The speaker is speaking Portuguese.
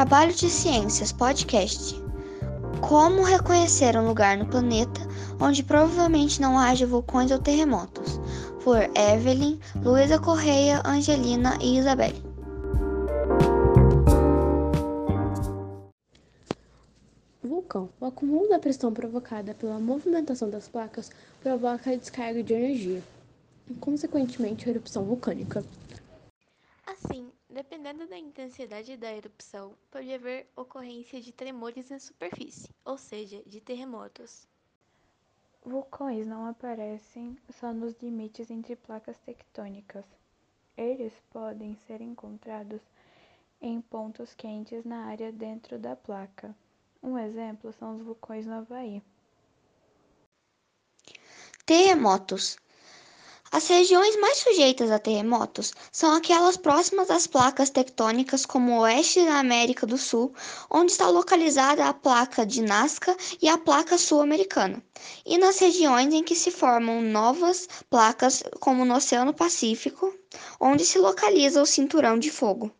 Trabalho de Ciências Podcast. Como reconhecer um lugar no planeta onde provavelmente não haja vulcões ou terremotos? Por Evelyn, Luísa Correia, Angelina e Isabelle. Vulcão. O acúmulo da pressão provocada pela movimentação das placas provoca a descarga de energia, e, consequentemente, a erupção vulcânica. Assim, dependendo da intensidade da erupção, pode haver ocorrência de tremores na superfície, ou seja, de terremotos. Vulcões não aparecem só nos limites entre placas tectônicas. Eles podem ser encontrados em pontos quentes na área dentro da placa. Um exemplo são os vulcões no Havaí. Terremotos. As regiões mais sujeitas a terremotos são aquelas próximas às placas tectônicas, como o oeste da América do Sul, onde está localizada a placa de Nazca e a placa sul-americana, e nas regiões em que se formam novas placas, como no Oceano Pacífico, onde se localiza o Cinturão de Fogo.